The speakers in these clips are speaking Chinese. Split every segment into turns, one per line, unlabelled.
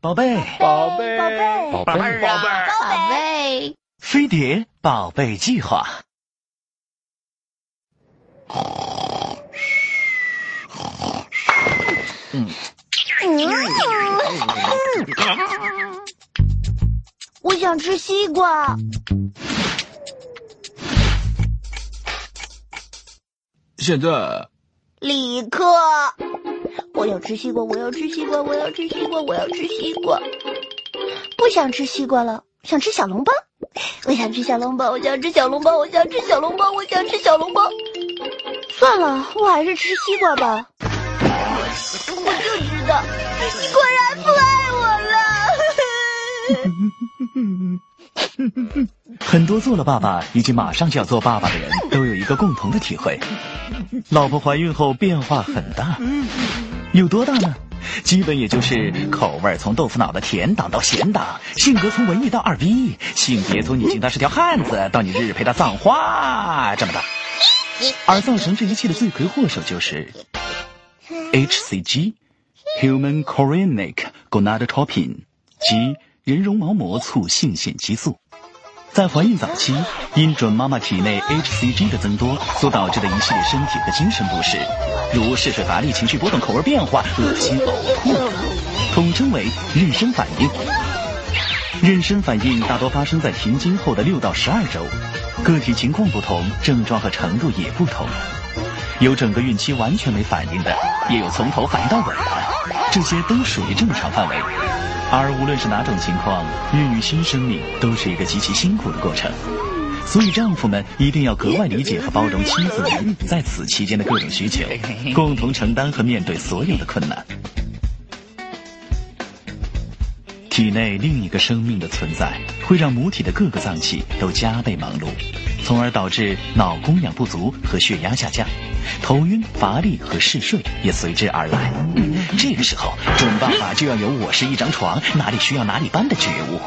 宝贝，
宝贝，
宝贝，
宝贝，宝贝，
宝贝，
飞碟宝贝计划。
嗯，我想吃西瓜。
现在，
立刻。我要吃西瓜，我要吃西瓜，我要吃西瓜，我要吃西瓜。不想吃西瓜了，想吃小笼包。我想吃小笼包，我想吃小笼包，我想吃小笼包，我想吃小笼包。算了，我还是吃西瓜吧。我就知道，你果然不
爱我了。很多做了爸爸以及马上就要做爸爸的人都有一个共同的体会：老婆怀孕后变化很大。有多大呢？基本也就是口味从豆腐脑的甜党到咸党，性格从文艺到二逼，性别从你经他是条汉子到你日陪他葬花这么大。而造成这一切的罪魁祸首就是 HCG（Human Chorionic Gonadotropin），即人绒毛膜促性腺激素。在怀孕早期，因准妈妈体内 HCG 的增多所导致的一系列身体和精神不适，如嗜睡乏力、情绪波动、口味变化、恶心、呕吐，统称为妊娠反应。妊娠反应大多发生在停经后的六到十二周，个体情况不同，症状和程度也不同。有整个孕期完全没反应的，也有从头反应到尾的，这些都属于正常范围。而无论是哪种情况，孕育新生命都是一个极其辛苦的过程，所以丈夫们一定要格外理解和包容妻子们在此期间的各种需求，共同承担和面对所有的困难。体内另一个生命的存在，会让母体的各个脏器都加倍忙碌，从而导致脑供氧不足和血压下降。头晕、乏力和嗜睡也随之而来。这个时候，准爸爸就要有“我是一张床，哪里需要哪里搬”的觉悟。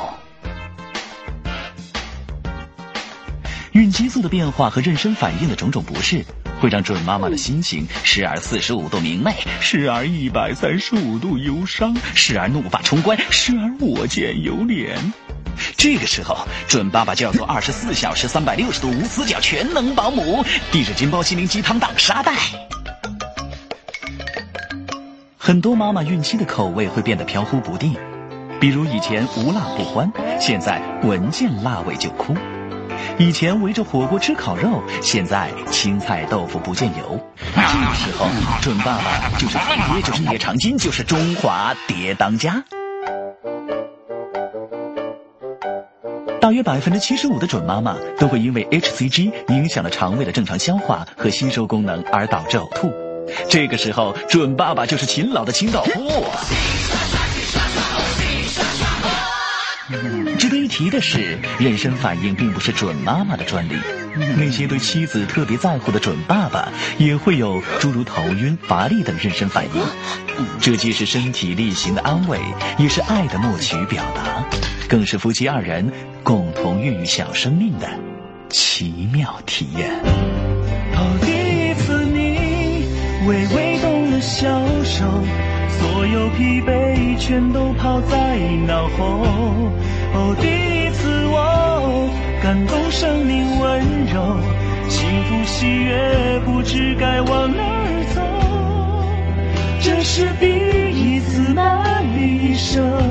孕激素的变化和妊娠反应的种种不适，会让准妈妈的心情时而四十五度明媚，时而一百三十五度忧伤，时而怒发冲冠，时而我见犹怜。这个时候，准爸爸就要做二十四小时、三百六十度无死角全能保姆，递着金包心灵鸡汤挡沙袋。很多妈妈孕期的口味会变得飘忽不定，比如以前无辣不欢，现在闻见辣味就哭；以前围着火锅吃烤肉，现在青菜豆腐不见油。这个时候，准爸爸就是爹，就是聂长金，就是中华爹当家。大约百分之七十五的准妈妈都会因为 HCG 影响了肠胃的正常消化和吸收功能而导致呕吐。这个时候，准爸爸就是勤劳的清道夫。值得一提的是，妊娠反应并不是准妈妈的专利，那些对妻子特别在乎的准爸爸也会有诸如头晕、乏力等妊娠反应。这既是身体力行的安慰，也是爱的默契与表达，更是夫妻二人共同孕育小生命的奇妙体验。
微微动了小手，所有疲惫全都抛在脑后。哦，第一次我感动生命温柔，幸福喜悦不知该往哪儿走。这是第一次，那一生。